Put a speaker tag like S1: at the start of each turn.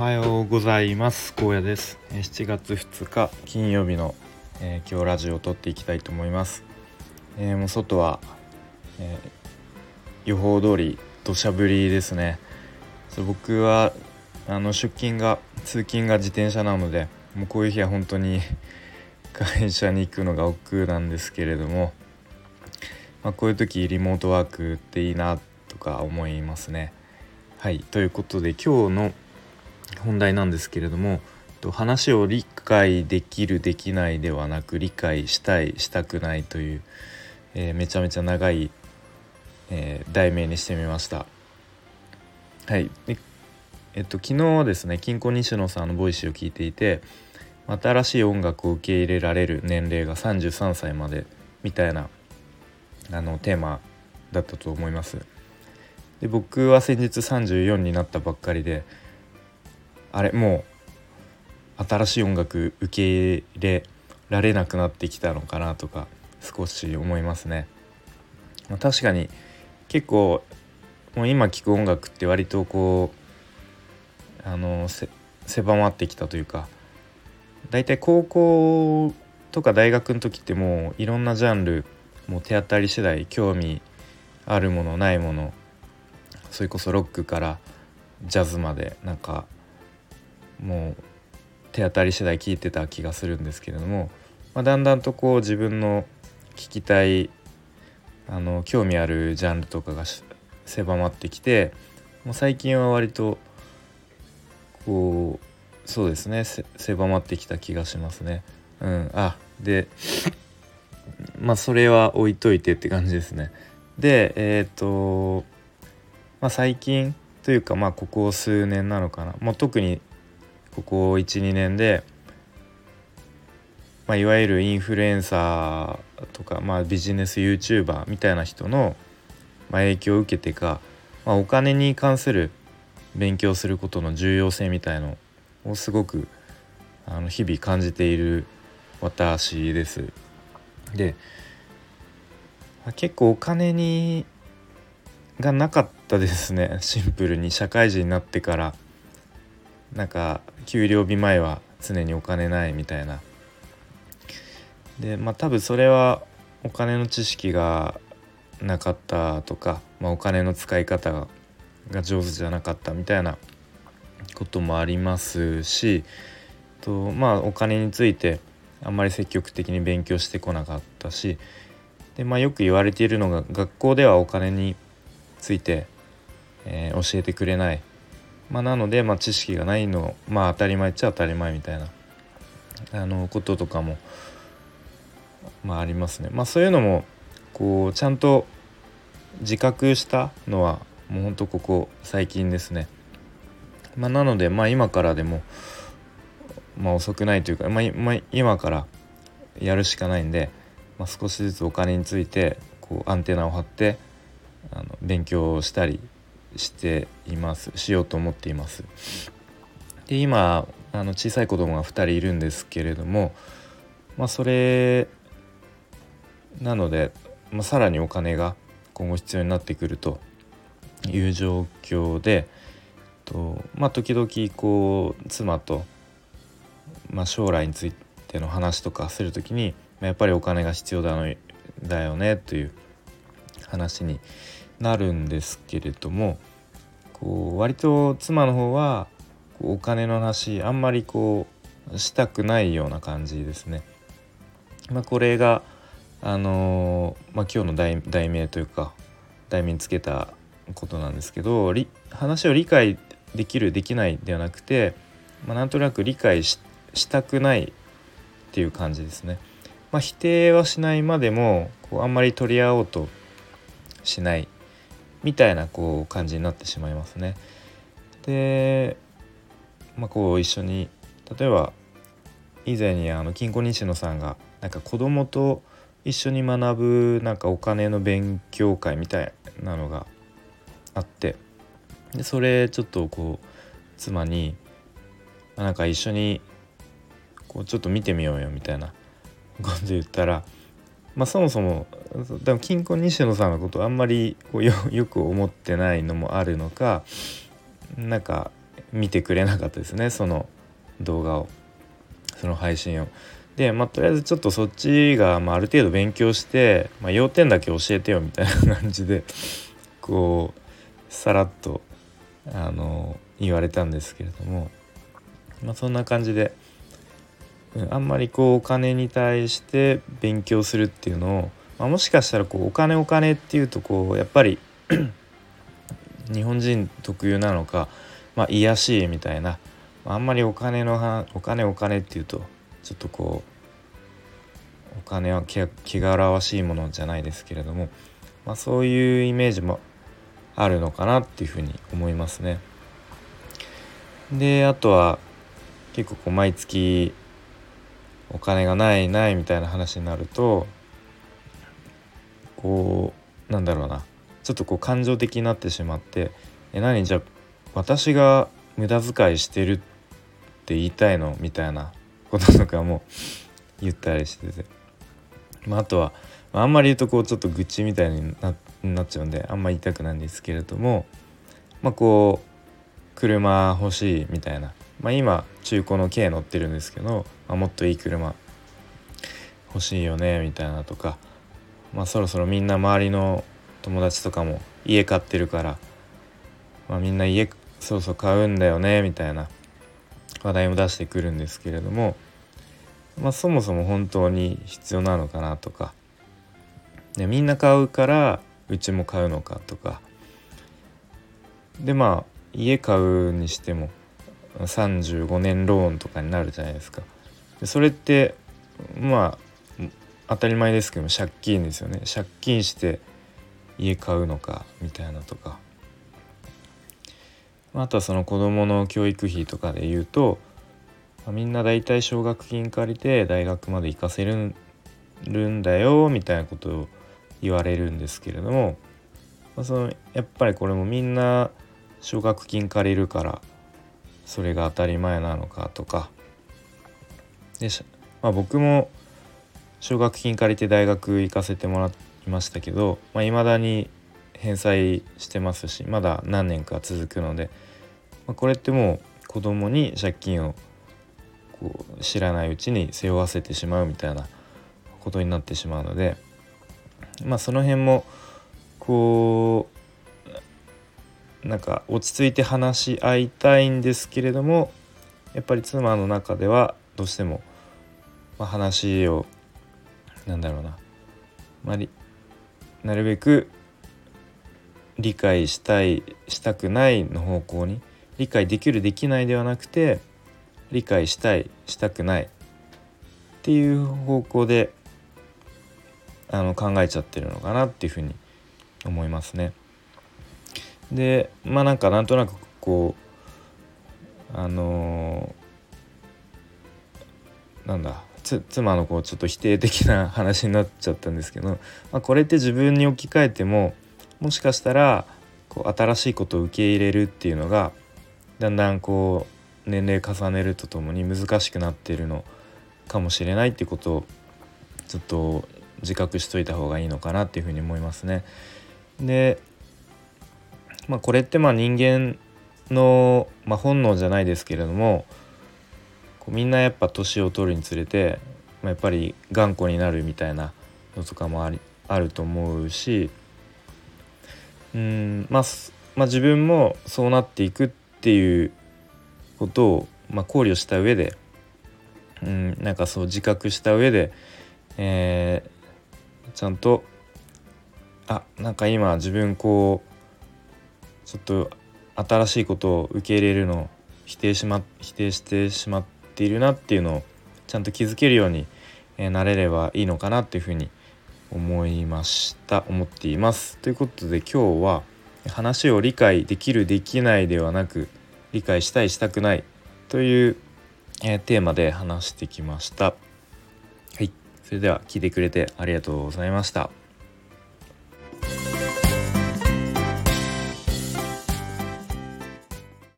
S1: はようございます。高野です。7月2日金曜日の、えー、今日ラジオを撮っていきたいと思います、えー、もう外は、えー、予報通り土砂降りですね。そう僕はあの出勤が通勤が自転車なのでもうこういう日は本当に 会社に行くのが億劫なんですけれども、まあ、こういう時リモートワークっていいなとか思いますね。はい。ということで今日の本題なんですけれども話を理解できるできないではなく理解したいしたくないという、えー、めちゃめちゃ長い、えー、題名にしてみました。はいえっと昨日はですねキンコン西野さんの Voicy を聞いていて新しい音楽を受け入れられる年齢が33歳までみたいなあのテーマだったと思います。で僕は先日34になったばっかりであれもう新しい音楽受け入れられなくなってきたのかなとか少し思いますね。まあ、確かに結構もう今聴く音楽って割とこうあの狭まってきたというか大体高校とか大学の時ってもういろんなジャンルもう手当たり次第興味あるものないものそれこそロックからジャズまでなんかもう手当たり次第聞いてた気がするんですけれども、まあ、だんだんとこう自分の聞きたいあの興味あるジャンルとかが狭まってきてもう最近は割とこうそうですね狭まってきた気がしますね。うん、あでまあそれは置いといてって感じですね。でえっ、ー、とまあ最近というかまあここ数年なのかなもう特にここ12年で、まあ、いわゆるインフルエンサーとか、まあ、ビジネス YouTuber みたいな人の、まあ、影響を受けてか、まあ、お金に関する勉強することの重要性みたいのをすごくあの日々感じている私です。で結構お金にがなかったですねシンプルに社会人になってからなんか給料日前は常にお金ないみたいな。でまあ多分それはお金の知識がなかったとか、まあ、お金の使い方が上手じゃなかったみたいなこともありますしとまあお金についてあんまり積極的に勉強してこなかったしで、まあ、よく言われているのが学校ではお金について、えー、教えてくれないまあ、なので、まあ、知識がないのまあ当たり前っちゃ当たり前みたいなあのこととかも、まあ、ありますね。まあ、そういうのもこうちゃんと自覚したのはもうほんとここ最近ですね。まあ、なので、まあ、今からでも、まあ、遅くないというか、まあ、今からやるしかないんで、まあ、少しずつお金についてこうアンテナを張ってあの勉強したりしていますしようと思っています。で今あの小さい子供が2人いるんですけれども、まあ、それなので、まあ、さらにお金が今後必要になってくるという状況でと、まあ、時々こう妻と、まあ、将来についての話とかする時に、まあ、やっぱりお金が必要だのだよねという話になるんですけれどもこう割と妻の方はお金の話あんまりこうしたくないような感じですね。まあ、これがあのー、まあ、今日の題題名というか題名につけたことなんですけど話を理解できるできないではなくて、まあ、なんとなく理解したくないっていう感じですね。まあ、否定はしないまでもこうあんまり取り合おうとしないみたいなこう感じになってしまいますね。で、まあ、こう一緒に例えば以前にあの金庫西野さんがなんか子供と一緒に学ぶなんかお金の勉強会みたいなのがあってでそれちょっとこう妻になんか一緒にこうちょっと見てみようよみたいなこと言ったらまあ、そもそも多分金庫西野さんのことあんまりこう よく思ってないのもあるのかなんか見てくれなかったですねその動画をその配信を。でまあとりあえずちょっとそっちが、まあ、ある程度勉強して、まあ、要点だけ教えてよみたいな感じでこうさらっとあの言われたんですけれども、まあ、そんな感じで、あんまりこうお金に対して勉強するっていうのを、まあ、もしかしたらこうお金お金っていうとこうやっぱり日本人特有なのか、まあ、癒しいみたいなあんまりお金のはお金お金っていうとちょっとこうお金は気がらわしいものじゃないですけれども、まあ、そういうイメージもあるのかなっていうふうに思いますね。であとは結構こう毎月お金がないないみたいな話になるとこうなんだろうなちょっとこう感情的になってしまって「え何じゃあ私が無駄遣いしてるって言いたいの?」みたいなこととかも言ったりしてて、まあ、あとは、まあ、あんまり言うとこうちょっと愚痴みたいにななっちゃうんであんまり言いたくないんですけれどもまあこう車欲しいみたいな、まあ、今中古の軽乗ってるんですけど、まあ、もっといい車欲しいよねみたいなとか、まあ、そろそろみんな周りの友達とかも家買ってるから、まあ、みんな家そろそろ買うんだよねみたいな話題も出してくるんですけれども、まあ、そもそも本当に必要なのかなとかでみんな買うからうちも買うのかとか。でまあ家買うにしても35年ローンとかになるじゃないですか。でそれってまあ当たり前ですけど借金ですよね。借金して家買うのかみたいなとか。あとはその子どもの教育費とかで言うとみんな大体奨学金借りて大学まで行かせるんだよみたいなことを言われるんですけれども、まあ、そのやっぱりこれもみんな奨学金借りるからそれが当たり前なのかとか。で、まあ、僕も奨学金借りて大学行かせてもらいましたけどいまあ、未だに返済してますしまだ何年か続くので、まあ、これってもう子供に借金をこう知らないうちに背負わせてしまうみたいなことになってしまうのでまあその辺もこうなんか落ち着いて話し合いたいんですけれどもやっぱり妻の中ではどうしても、まあ、話をなんだろうな、まあ、なるべく理解したいしたくないの方向に理解できるできないではなくて理解したいしたくないっていう方向であの考えちゃってるのかなっていうふうに思いますね。でまあなんかなんとなくこうあのー、なんだ妻のこうちょっと否定的な話になっちゃったんですけど、まあ、これって自分に置き換えてももしかしたらこう新しいことを受け入れるっていうのがだんだんこう年齢重ねるとともに難しくなってるのかもしれないってことをちょっと自覚しといた方がいいのかなっていうふうに思いますね。で、まあ、これってまあ人間の、まあ、本能じゃないですけれどもこうみんなやっぱ年を取るにつれて、まあ、やっぱり頑固になるみたいなのとかもありあると思うしうん、まあ、まあ自分もそうなっていくっていうことを、まあ、考慮した上でうんなんかそう自覚した上で、えー、ちゃんとあなんか今自分こうちょっと新しいことを受け入れるのを否定しま否定してしまっているなっていうのをちゃんと気づけるように、なれればいいのかなっていうふうに思いました思っています。ということで今日は話を理解できるできないではなく理解したいしたくないという、え、テーマで話してきました。はい、それでは聞いてくれてありがとうございました。